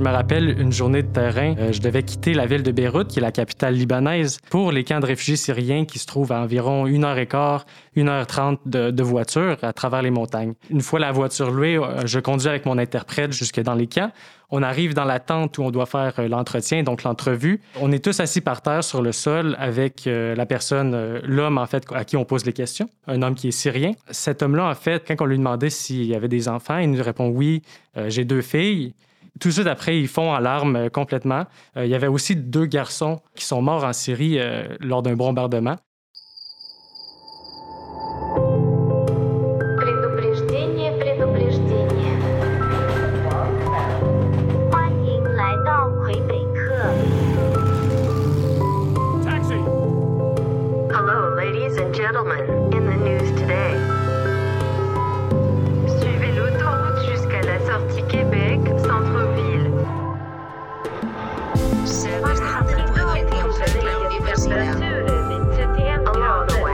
Je me rappelle une journée de terrain, euh, je devais quitter la ville de Beyrouth, qui est la capitale libanaise, pour les camps de réfugiés syriens qui se trouvent à environ une heure et quart, une heure trente de, voiture à travers les montagnes. Une fois la voiture louée, euh, je conduis avec mon interprète jusque dans les camps. On arrive dans la tente où on doit faire euh, l'entretien, donc l'entrevue. On est tous assis par terre sur le sol avec la personne, l'homme en fait, à qui on pose les questions, un homme qui est syrien. Cet homme-là, en fait, quand on lui demandait s'il y avait des enfants, il nous répond oui, j'ai deux filles. Tout de suite après, ils font en larmes euh, complètement. Euh, il y avait aussi deux garçons qui sont morts en Syrie euh, lors d'un bombardement.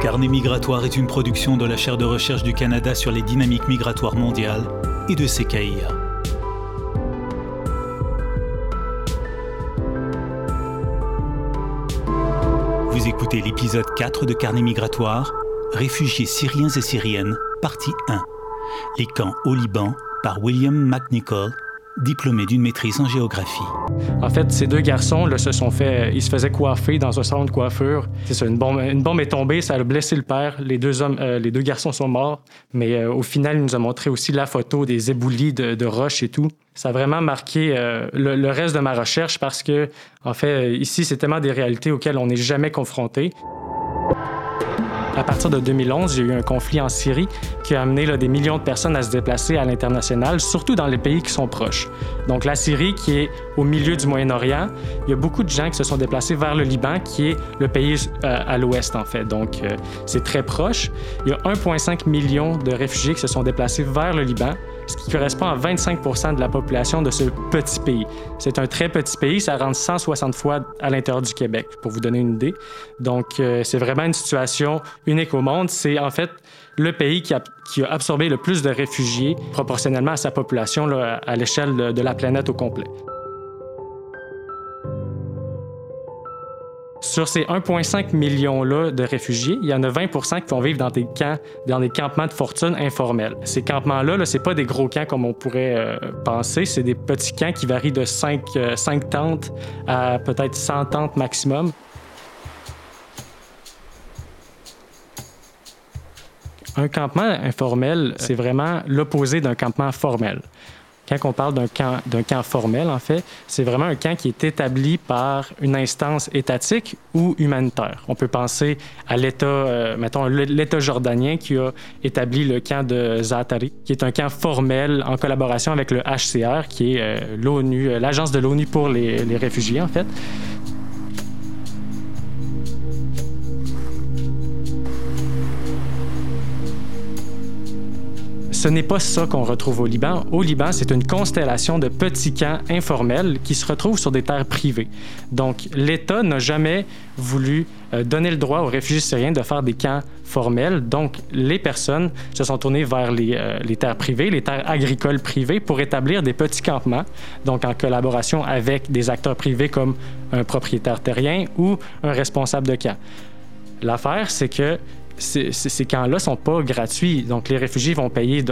Carnet migratoire est une production de la chaire de recherche du Canada sur les dynamiques migratoires mondiales et de CKIA. Vous écoutez l'épisode 4 de Carnet migratoire, Réfugiés syriens et syriennes, partie 1. Les camps au Liban par William McNichol diplômé d'une maîtrise en géographie. En fait, ces deux garçons se sont fait, ils se faisaient coiffer dans un salon de coiffure. C'est une bombe, est tombée, ça a blessé le père. Les deux hommes, euh, les deux garçons sont morts. Mais euh, au final, il nous a montré aussi la photo des éboulis de, roches et tout. Ça a vraiment marqué euh, le, reste de ma recherche parce que, en fait, ici, c'est tellement des réalités auxquelles on n'est jamais confronté. À partir de 2011, il y a eu un conflit en Syrie qui a amené des millions de personnes à se déplacer à l'international, surtout dans les pays qui sont proches. Donc la Syrie, qui est au milieu du Moyen-Orient, il y a beaucoup de gens qui se sont déplacés vers le Liban, qui est le pays euh, à l'ouest en fait. Donc euh, c'est très proche. Il y a 1,5 million de réfugiés qui se sont déplacés vers le Liban ce qui correspond à 25% de la population de ce petit pays. C'est un très petit pays, ça rentre 160 fois à l'intérieur du Québec, pour vous donner une idée. Donc, euh, c'est vraiment une situation unique au monde. C'est en fait le pays qui a, absorbé le plus de réfugiés proportionnellement à sa population à l'échelle de la planète au complet. Sur ces 1,5 millions-là de réfugiés, il y en a 20% qui vont vivre dans des camps, dans des campements de fortune informels. Ces campements-là, -là, ce pas des gros camps comme on pourrait euh, penser, c'est des petits camps qui varient de 5, 5 euh, tentes à peut-être 100 tentes maximum. Un campement informel, c'est vraiment l'opposé d'un campement formel. Quand on parle d'un camp, d'un camp formel, en fait, c'est vraiment un camp qui est établi par une instance étatique ou humanitaire. On peut penser à l'État, euh, mettons, l'État jordanien qui a établi le camp de Zaatari, qui est un camp formel en collaboration avec le HCR, qui est euh, l'ONU, euh, l'agence de l'ONU pour les, les réfugiés, en fait. Ce n'est pas ça qu'on retrouve au Liban. Au Liban, c'est une constellation de petits camps informels qui se retrouvent sur des terres privées. Donc, l'État n'a jamais voulu euh, donner le droit aux réfugiés syriens de faire des camps formels. Donc, les personnes se sont tournées vers euh, les terres privées, les terres agricoles privées, pour établir des petits campements, donc en collaboration avec des acteurs privés comme un propriétaire terrien ou un responsable de camp. L'affaire, c'est que ces, camps-là sont pas gratuits. Donc, les réfugiés vont payer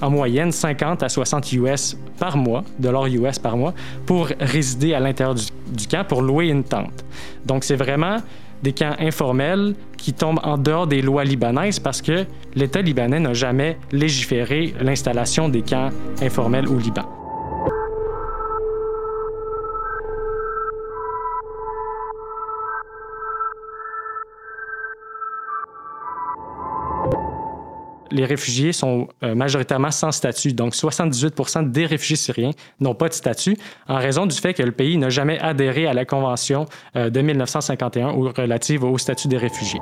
en, moyenne 50 à 60 US par mois, dollars US par mois, pour résider à l'intérieur du, camp, pour louer une tente. Donc, c'est vraiment des camps informels qui tombent en dehors des lois libanaises parce que l'État libanais n'a jamais légiféré l'installation des camps informels au Liban. Les réfugiés sont euh, majoritairement sans statut. Donc, 78% des réfugiés syriens n'ont pas de statut en raison du fait que le pays n'a jamais adhéré à la Convention euh, de 1951 relative au statut des réfugiés.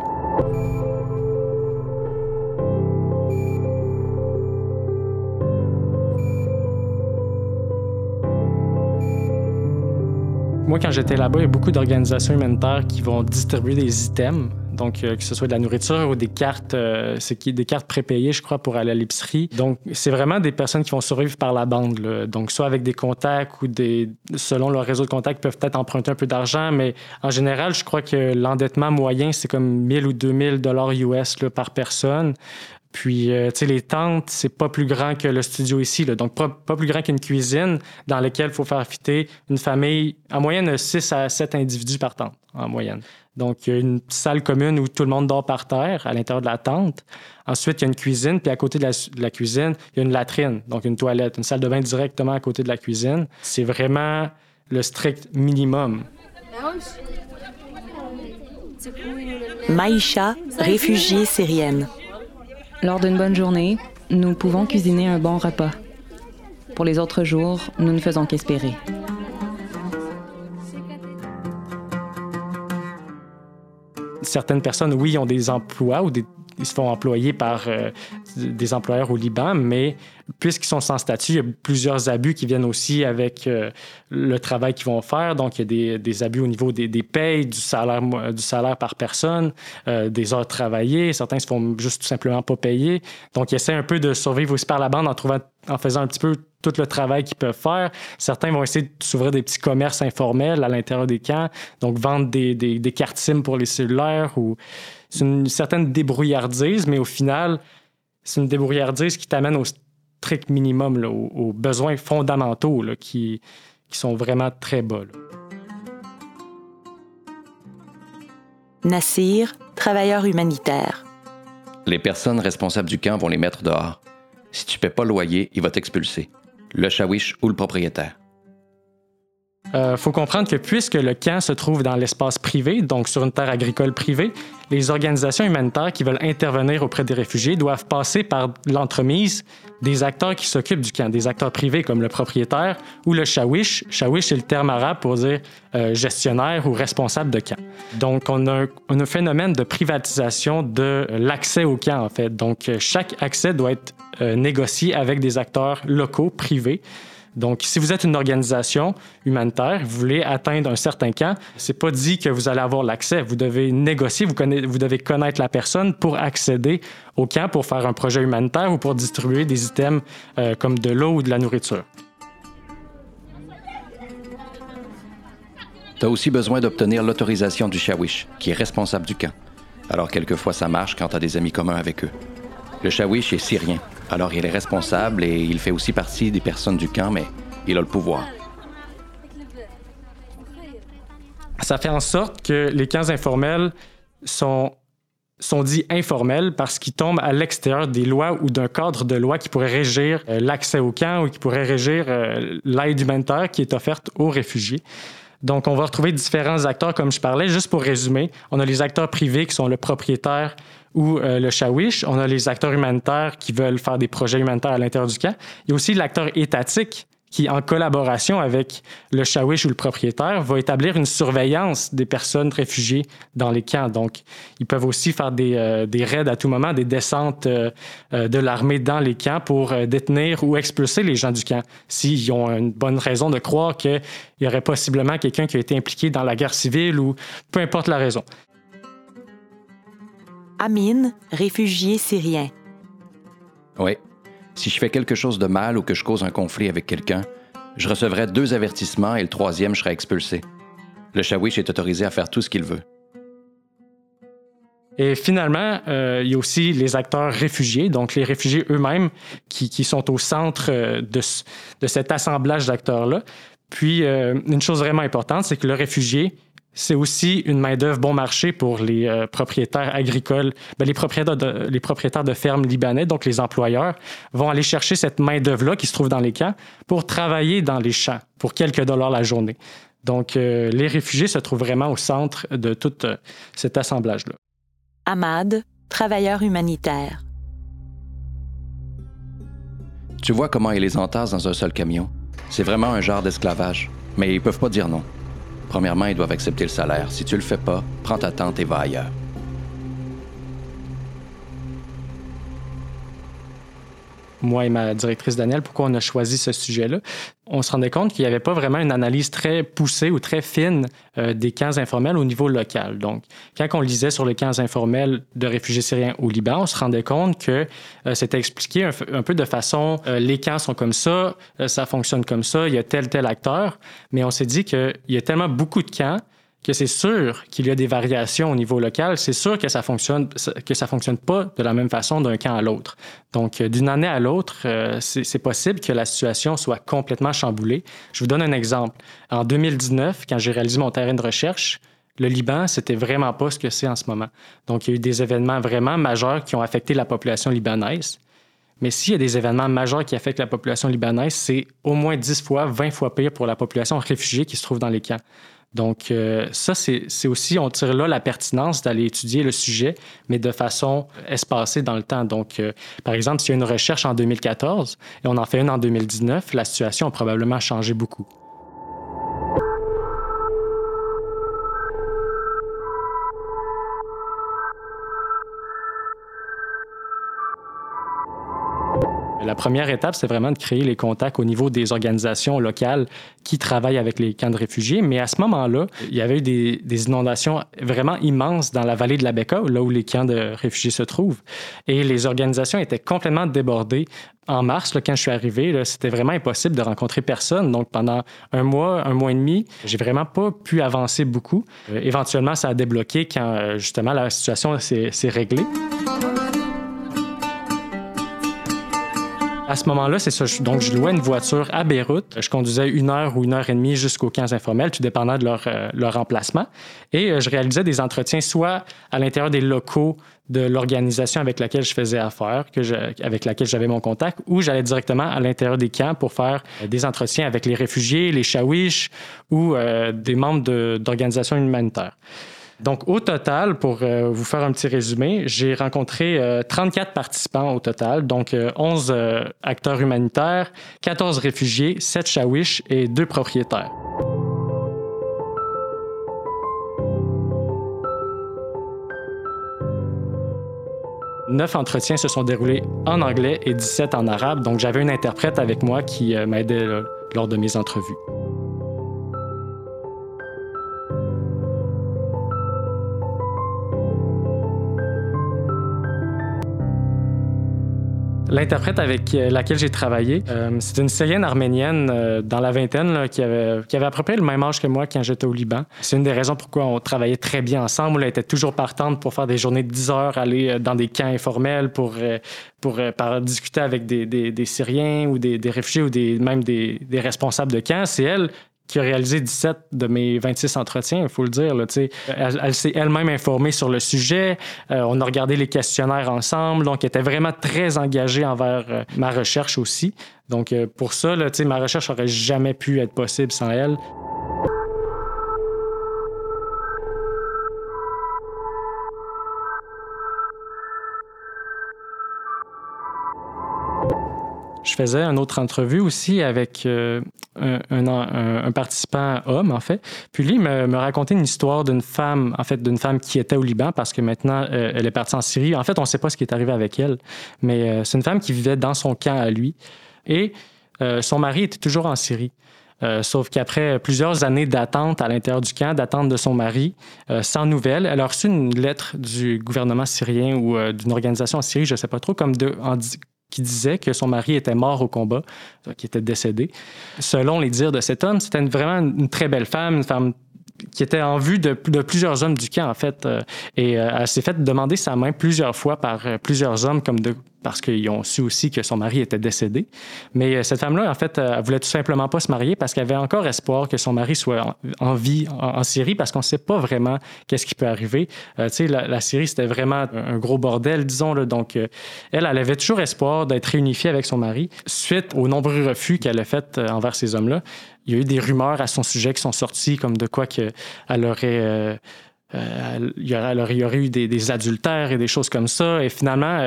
Moi, quand j'étais là-bas, il y a beaucoup d'organisations humanitaires qui vont distribuer des items donc que ce soit de la nourriture ou des cartes, qui des cartes prépayées, je crois, pour aller à l'épicerie. Donc c'est vraiment des personnes qui vont survivre par la bande. Donc soit avec des contacts ou des, selon leur réseau de contacts, peuvent peut-être emprunter un peu d'argent, mais en général, je crois que l'endettement moyen c'est comme 1000 ou 2000 dollars US par personne. Puis, euh, tu sais, les tentes, c'est pas plus grand que le studio ici, donc pas, plus grand qu'une cuisine dans laquelle il faut faire fitter une famille, en moyenne, 6 à 7 individus par tente, en moyenne. Donc, il y a une salle commune où tout le monde dort par terre à l'intérieur de la tente. Ensuite, il y a une cuisine, puis à côté de la, cuisine, il y a une latrine, donc une toilette, une salle de bain directement à côté de la cuisine. C'est vraiment le strict minimum. Maïcha, réfugiée syrienne. Lors d'une bonne journée, nous pouvons cuisiner un bon repas. Pour les autres jours, nous ne faisons qu'espérer. Certaines personnes, oui, ont des emplois ou des ils se font employer par euh, des employeurs au Liban, mais puisqu'ils sont sans statut, il y a plusieurs abus qui viennent aussi avec euh, le travail qu'ils vont faire. Donc, il y a des, des abus au niveau des, des, payes, du salaire, du salaire par personne, euh, des heures travaillées. Certains se font juste tout simplement pas payer. Donc, ils essaient un peu de survivre aussi par la bande en, trouvant, en faisant un petit peu tout le travail qu'ils peuvent faire. Certains vont essayer de s'ouvrir des petits commerces informels à l'intérieur des camps, donc vendre des, des, des cartes SIM pour les cellulaires ou c'est une certaine débrouillardise, mais au final, c'est une débrouillardise qui t'amène au strict minimum, aux, besoins fondamentaux qui, qui, sont vraiment très bas. Nassir, travailleur humanitaire. Les personnes responsables du camp vont les mettre dehors. Si tu ne paies pas le loyer, il va t'expulser. Le shawish ou le propriétaire. Euh, faut comprendre que puisque le camp se trouve dans l'espace privé, donc sur une terre agricole privée, les organisations humanitaires qui veulent intervenir auprès des réfugiés doivent passer par l'entremise des acteurs qui s'occupent du camp, des acteurs privés comme le propriétaire ou le shawish. Shawish, c'est le terme arabe pour dire euh, gestionnaire ou responsable de camp. Donc, on a, un, phénomène de privatisation de l'accès au camp, en fait. Donc, chaque accès doit être euh, négocié avec des acteurs locaux, privés. Donc, si vous êtes une organisation humanitaire, vous voulez atteindre un certain camp, c'est pas dit que vous allez avoir l'accès. Vous devez négocier, vous, devez connaître la personne pour accéder au camp, pour faire un projet humanitaire ou pour distribuer des items euh, comme de l'eau ou de la nourriture. Tu as aussi besoin d'obtenir l'autorisation du Shawish, qui est responsable du camp. Alors, quelquefois, ça marche quand tu as des amis communs avec eux. Le Shawish est syrien, alors il est responsable et il fait aussi partie des personnes du camp, mais il a le pouvoir. Ça fait en sorte que les camps informels sont, sont dits informels parce qu'ils tombent à l'extérieur des lois ou d'un cadre de loi qui pourrait régir euh, l'accès au camp ou qui pourrait régir euh, l'aide humanitaire qui est offerte aux réfugiés. Donc, on va retrouver différents acteurs, comme je parlais. Juste pour résumer, on a les acteurs privés qui sont le propriétaire ou euh, le Shawish. On a les acteurs humanitaires qui veulent faire des projets humanitaires à l'intérieur du camp. Il y a aussi l'acteur étatique qui, en collaboration avec le Shawish ou le propriétaire, va établir une surveillance des personnes réfugiées dans les camps. Donc, ils peuvent aussi faire des, euh, raids à tout moment, des descentes euh, de l'armée dans les camps pour détenir ou expulser les gens du camp s'ils ont une bonne raison de croire qu'il y aurait possiblement quelqu'un qui a été impliqué dans la guerre civile ou peu importe la raison. Amin, réfugié syrien. Oui. Si je fais quelque chose de mal ou que je cause un conflit avec quelqu'un, je recevrai deux avertissements et le troisième, je serai expulsé. Le Shawish est autorisé à faire tout ce qu'il veut. Et finalement, euh, il y a aussi les acteurs réfugiés, donc les réfugiés eux-mêmes qui, sont au centre euh, de, de cet assemblage d'acteurs-là. Puis, euh, une chose vraiment importante, c'est que le réfugié, c'est aussi une main-d'œuvre bon marché pour les euh, propriétaires agricoles. Ben, les, propriétaires de, les propriétaires de fermes libanais, donc les employeurs, vont aller chercher cette main-d'œuvre-là qui se trouve dans les camps pour travailler dans les champs pour quelques dollars la journée. Donc, euh, les réfugiés se trouvent vraiment au centre de tout euh, cet assemblage-là. Ahmad, travailleur humanitaire. Tu vois comment ils les entassent dans un seul camion? C'est vraiment un genre d'esclavage. Mais ils peuvent pas dire non. Premièrement, ils doivent accepter le salaire. Si tu le fais pas, prends ta tente et va ailleurs. Moi et ma directrice Danielle, pourquoi on a choisi ce sujet-là. On se rendait compte qu'il n'y avait pas vraiment une analyse très poussée ou très fine euh, des camps informels au niveau local. Donc, quand on lisait sur les camps informels de réfugiés syriens au Liban, on se rendait compte que euh, c'était expliqué un, peu de façon euh, les camps sont comme ça, ça fonctionne comme ça, il y a tel tel acteur, mais on s'est dit qu'il y a tellement beaucoup de camps que c'est sûr qu'il y a des variations au niveau local, c'est sûr que ça fonctionne que ça fonctionne pas de la même façon d'un camp à l'autre. Donc euh, d'une année à l'autre, euh, c'est possible que la situation soit complètement chamboulée. Je vous donne un exemple. En 2019, quand j'ai réalisé mon terrain de recherche, le Liban, c'était vraiment pas ce que c'est en ce moment. Donc il y a eu des événements vraiment majeurs qui ont affecté la population libanaise. Mais s'il y a des événements majeurs qui affectent la population libanaise, c'est au moins 10 fois, 20 fois pire pour la population réfugiée qui se trouve dans les camps. Donc, euh, ça, c'est aussi, on tire là la pertinence d'aller étudier le sujet, mais de façon espacée dans le temps. Donc, euh, par exemple, s'il y a une recherche en 2014 et on en fait une en 2019, la situation a probablement changé beaucoup. La première étape, c'est vraiment de créer les contacts au niveau des organisations locales qui travaillent avec les camps de réfugiés. Mais à ce moment-là, il y avait eu des, inondations vraiment immenses dans la vallée de la Becca, là où les camps de réfugiés se trouvent. Et les organisations étaient complètement débordées. En mars, quand je suis arrivé, c'était vraiment impossible de rencontrer personne. Donc, pendant un mois, un mois et demi, j'ai vraiment pas pu avancer beaucoup. Euh, éventuellement, ça a débloqué quand, euh, justement, la situation s'est réglée. À ce moment-là, c'est ça. Donc, je louais une voiture à Beyrouth. Je conduisais une heure ou une heure et demie jusqu'aux 15 informels, tout dépendant de leur, euh, leur emplacement. Et euh, je réalisais des entretiens soit à l'intérieur des locaux de l'organisation avec laquelle je faisais affaire, que je, avec laquelle j'avais mon contact, ou j'allais directement à l'intérieur des camps pour faire euh, des entretiens avec les réfugiés, les shawish ou des membres d'organisations humanitaires. Donc, au total, pour euh, vous faire un petit résumé, j'ai rencontré 34 euh, participants au total, donc 11 euh, acteurs humanitaires, 14 réfugiés, 7 chawish et 2 propriétaires. Neuf entretiens se sont déroulés en anglais et 17 en arabe, donc j'avais une interprète avec moi qui m'aidait lors de mes entrevues. L'interprète avec euh, laquelle j'ai travaillé, euh, c'est une Syrienne arménienne euh, dans la vingtaine qui, avait, qui avait à peu près le même âge que moi quand j'étais au Liban. C'est une des raisons pourquoi on travaillait très bien ensemble. Elle était toujours partante pour faire des journées de 10 heures, aller dans des camps informels pour, pour discuter avec des, des, Syriens ou des, des, réfugiés ou des, même des, responsables de camps. C'est elle qui a réalisé 17 de mes 26 entretiens, il faut le dire. Là, elle, elle s'est elle-même informée sur le sujet. Euh, on a regardé les questionnaires ensemble. Donc, elle était vraiment très engagée envers euh, ma recherche aussi. Donc, euh, pour ça, là, ma recherche n'aurait jamais pu être possible sans elle. Je faisais une autre entrevue aussi avec euh, un, participant homme, en fait. Puis lui me, me racontait une histoire d'une femme, en fait, d'une femme qui était au Liban parce que maintenant, euh, elle est partie en Syrie. En fait, on ne sait pas ce qui est arrivé avec elle, mais euh, c'est une femme qui vivait dans son camp à lui. Et son mari était toujours en Syrie. sauf qu'après plusieurs années d'attente à l'intérieur du camp, d'attente de son mari, sans nouvelles, elle a reçu une lettre du gouvernement syrien ou d'une organisation en Syrie, je ne sais pas trop, comme de, en, qui disait que son mari était mort au combat, qui était décédé. Selon les dires de cet homme, c'était vraiment une très belle femme, une femme qui était en vue de, plusieurs hommes du camp, en fait. Euh, et euh, elle s'est fait demander sa main plusieurs fois par euh, plusieurs hommes comme de, parce qu'ils ont su aussi que son mari était décédé. Mais euh, cette femme-là, en fait, euh, elle voulait tout simplement pas se marier parce qu'elle avait encore espoir que son mari soit en, vie en, Syrie parce qu'on ne sait pas vraiment qu'est-ce qui peut arriver. Euh, tu sais, la, Syrie, c'était vraiment un gros bordel, disons. Là, donc, elle, elle avait toujours espoir d'être réunifiée avec son mari. Suite aux nombreux refus qu'elle a faits envers ces hommes-là, il y a eu des rumeurs à son sujet qui sont sorties comme de quoi qu'elle aurait... il, y aurait, eu des, adultères et des choses comme ça. Et finalement,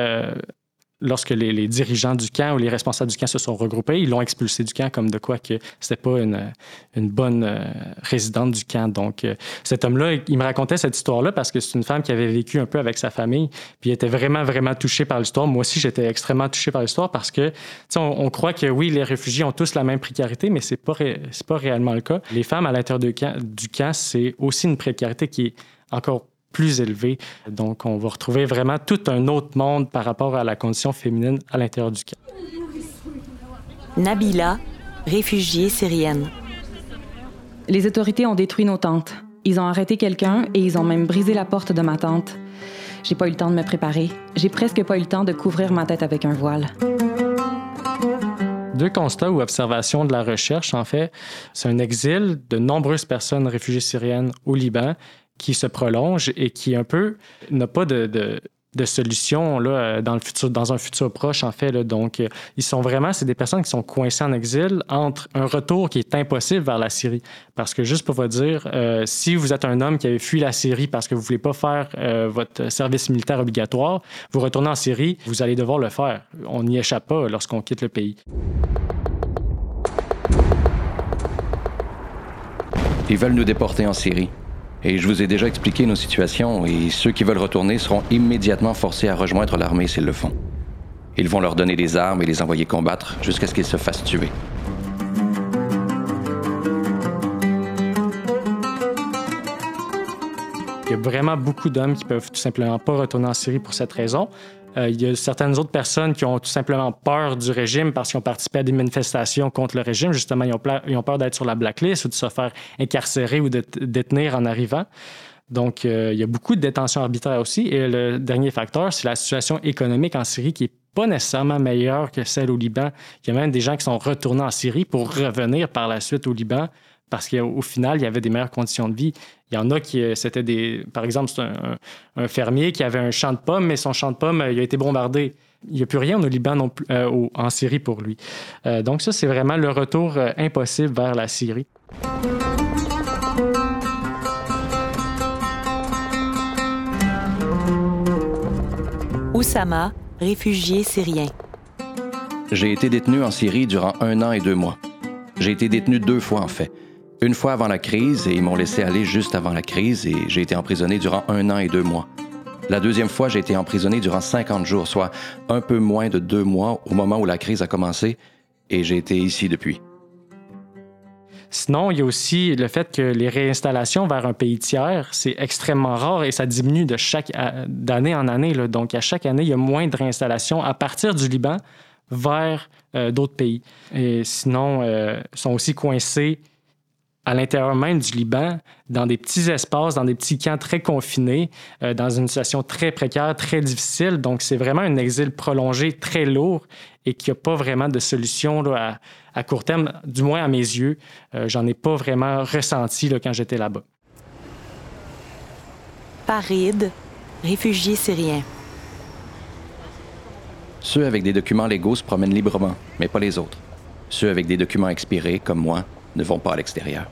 lorsque les, dirigeants du camp ou les responsables du camp se sont regroupés, ils l'ont expulsé du camp comme de quoi que c'était pas une, bonne euh, résidente du camp. Donc, euh, cet homme-là, il me racontait cette histoire-là parce que c'est une femme qui avait vécu un peu avec sa famille, puis il était vraiment, vraiment touché par l'histoire. Moi aussi, j'étais extrêmement touché par l'histoire parce que, on, on croit que oui, les réfugiés ont tous la même précarité, mais c'est pas, pas réellement le cas. Les femmes à l'intérieur du camp, du camp c'est aussi une précarité qui est encore plus élevé. Donc, on va retrouver vraiment tout un autre monde par rapport à la condition féminine à l'intérieur du camp. Nabila, réfugiée syrienne. Les autorités ont détruit nos tentes. Ils ont arrêté quelqu'un et ils ont même brisé la porte de ma tente. J'ai pas eu le temps de me préparer. J'ai presque pas eu le temps de couvrir ma tête avec un voile. Deux constats ou observations de la recherche, en fait, c'est un exil de nombreuses personnes réfugiées syriennes au Liban qui se prolonge et qui un peu n'a pas de, de, solution là, euh, dans, le futur, dans un futur proche, en fait. Donc, euh, ils sont vraiment, c'est des personnes qui sont coincées en exil entre un retour qui est impossible vers la Syrie. Parce que, juste pour vous dire, euh, si vous êtes un homme qui avait fui la Syrie parce que vous ne voulez pas faire votre service militaire obligatoire, vous retournez en Syrie, vous allez devoir le faire. On n'y échappe pas lorsqu'on quitte le pays. Ils veulent nous déporter en Syrie. Et je vous ai déjà expliqué nos situations et ceux qui veulent retourner seront immédiatement forcés à rejoindre l'armée s'ils le font. Ils vont leur donner des armes et les envoyer combattre jusqu'à ce qu'ils se fassent tuer. Il y a vraiment beaucoup d'hommes qui peuvent tout simplement pas retourner en Syrie pour cette raison. Euh, il y a certaines autres personnes qui ont tout simplement peur du régime parce qu'ils ont participé à des manifestations contre le régime. Justement, ils ont, peur d'être sur la blacklist ou de se faire incarcérer ou de détenir en arrivant. Donc, euh, il y a beaucoup de détentions arbitraires aussi. Et le dernier facteur, c'est la situation économique en Syrie qui est pas nécessairement meilleure que celle au Liban. Il y a même des gens qui sont retournés en Syrie pour revenir par la suite au Liban parce qu'au final, il y avait des meilleures conditions de vie. Il y en a qui, euh, c'était des, par exemple, c'est un, fermier qui avait un champ de pommes, mais son champ de pommes, euh, il a été bombardé. Il n'y a plus rien au Liban non plus, euh, en Syrie pour lui. donc ça, c'est vraiment le retour impossible vers la Syrie. Oussama, réfugié syrien. J'ai été détenu en Syrie durant un an et deux mois. J'ai été détenu deux fois en fait. Une fois avant la crise, et ils m'ont laissé aller juste avant la crise, et j'ai été emprisonné durant un an et deux mois. La deuxième fois, j'ai été emprisonné durant 50 jours, soit un peu moins de deux mois au moment où la crise a commencé, et j'ai été ici depuis. Sinon, il y a aussi le fait que les réinstallations vers un pays tiers, c'est extrêmement rare et ça diminue de chaque d'année en année. Donc, à chaque année, il y a moins de réinstallations à partir du Liban vers euh, d'autres pays. Et sinon, euh, ils sont aussi coincés à l'intérieur même du Liban, dans des petits espaces, dans des petits camps très confinés, euh, dans une situation très précaire, très difficile. Donc, c'est vraiment un exil prolongé, très lourd et qui n'a pas vraiment de solution là, à, court terme, du moins à mes yeux. Euh, j'en ai pas vraiment ressenti là, quand j'étais là-bas. Paride, réfugié syrien. Ceux avec des documents légaux se promènent librement, mais pas les autres. Ceux avec des documents expirés, comme moi, ne vont pas à l'extérieur.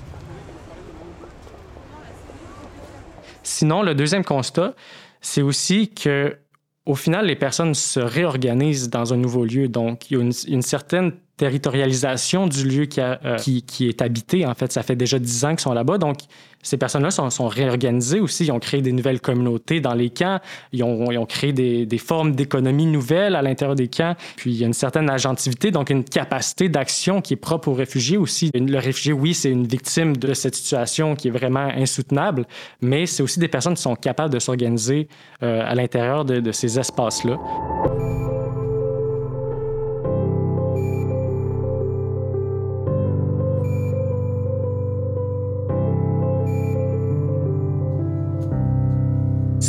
Sinon, le deuxième constat, c'est aussi que au final, les personnes se réorganisent dans un nouveau lieu. Donc, il y a une, une certaine territorialisation du lieu qui, euh, qui, qui, est habité. En fait, ça fait déjà dix ans qu'ils sont là-bas. Donc, ces personnes-là sont, sont, réorganisées aussi. Ils ont créé des nouvelles communautés dans les camps. Ils ont, ils ont créé des, des formes d'économie nouvelles à l'intérieur des camps. Puis, il y a une certaine agentivité, donc une capacité d'action qui est propre aux réfugiés aussi. Le réfugié, oui, c'est une victime de cette situation qui est vraiment insoutenable, mais c'est aussi des personnes qui sont capables de s'organiser euh, à l'intérieur de, de ces espaces-là.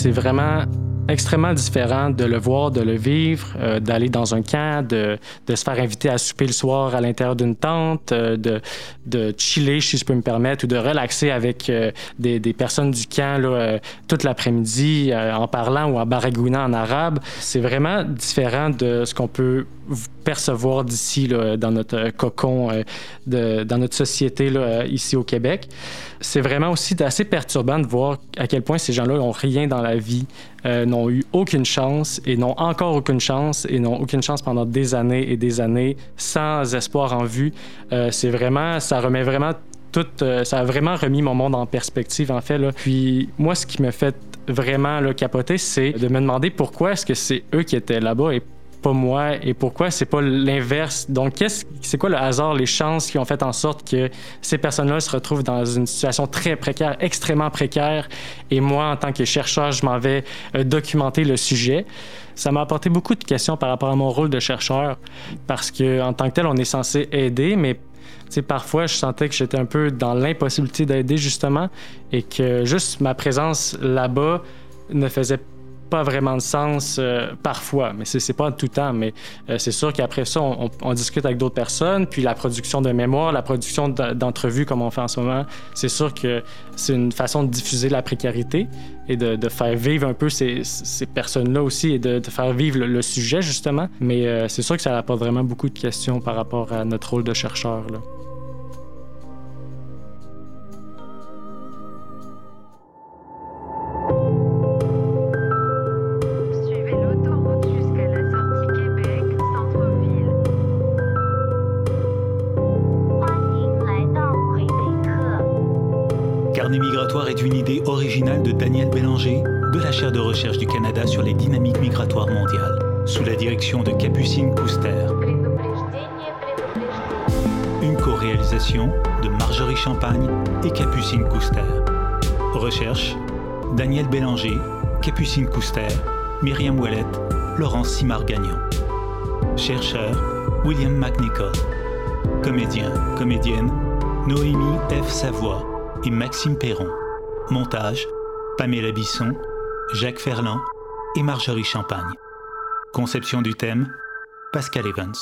C'est vraiment extrêmement différent de le voir, de le vivre, euh, d'aller dans un camp, de, se faire inviter à souper le soir à l'intérieur d'une tente, euh, de, chiller, si je peux me permettre, ou de relaxer avec euh, des, des, personnes du camp là, toute l'après-midi en parlant ou en baragouinant en arabe. C'est vraiment différent de ce qu'on peut percevoir d'ici dans notre cocon, de, dans notre société là, ici au Québec. C'est vraiment aussi assez perturbant de voir à quel point ces gens-là n'ont rien dans la vie, n'ont eu aucune chance et n'ont encore aucune chance et n'ont aucune chance pendant des années et des années sans espoir en vue. Euh, c'est vraiment, ça remet vraiment tout, euh, ça a vraiment remis mon monde en perspective en fait. Là. Puis moi, ce qui me fait vraiment le capoter, c'est de me demander pourquoi est-ce que c'est eux qui étaient là-bas et pas moi et pourquoi c'est pas l'inverse? Donc, qu'est-ce, c'est quoi le hasard, les chances qui ont fait en sorte que ces personnes-là se retrouvent dans une situation très précaire, extrêmement précaire, et moi, en tant que chercheur, je m'en vais euh, documenter le sujet. Ça m'a apporté beaucoup de questions par rapport à mon rôle de chercheur, parce que en tant que tel, on est censé aider, mais sais, parfois, je sentais que j'étais un peu dans l'impossibilité d'aider, justement, et que juste ma présence là-bas ne faisait pas vraiment de sens euh, parfois, mais c'est pas tout le temps. Mais euh, c'est sûr qu'après ça, on, discute avec d'autres personnes, puis la production de mémoire, la production d'entrevues comme on fait en ce moment, c'est sûr que c'est une façon de diffuser la précarité et de, faire vivre un peu ces, personnes-là aussi et de, faire vivre le, sujet justement. Mais euh, c'est sûr que ça apporte vraiment beaucoup de questions par rapport à notre rôle de chercheur. Là. La direction de Capucine Couster. Une co-réalisation de Marjorie Champagne et Capucine Couster. Recherche Daniel Bélanger, Capucine Couster, Myriam Ouellette, Laurence Simard-Gagnon. Chercheur William McNichol. Comédien, comédienne Noémie F. Savoie et Maxime Perron. Montage Pamela Bisson, Jacques Ferland et Marjorie Champagne. Conception du thème Pascal Evans.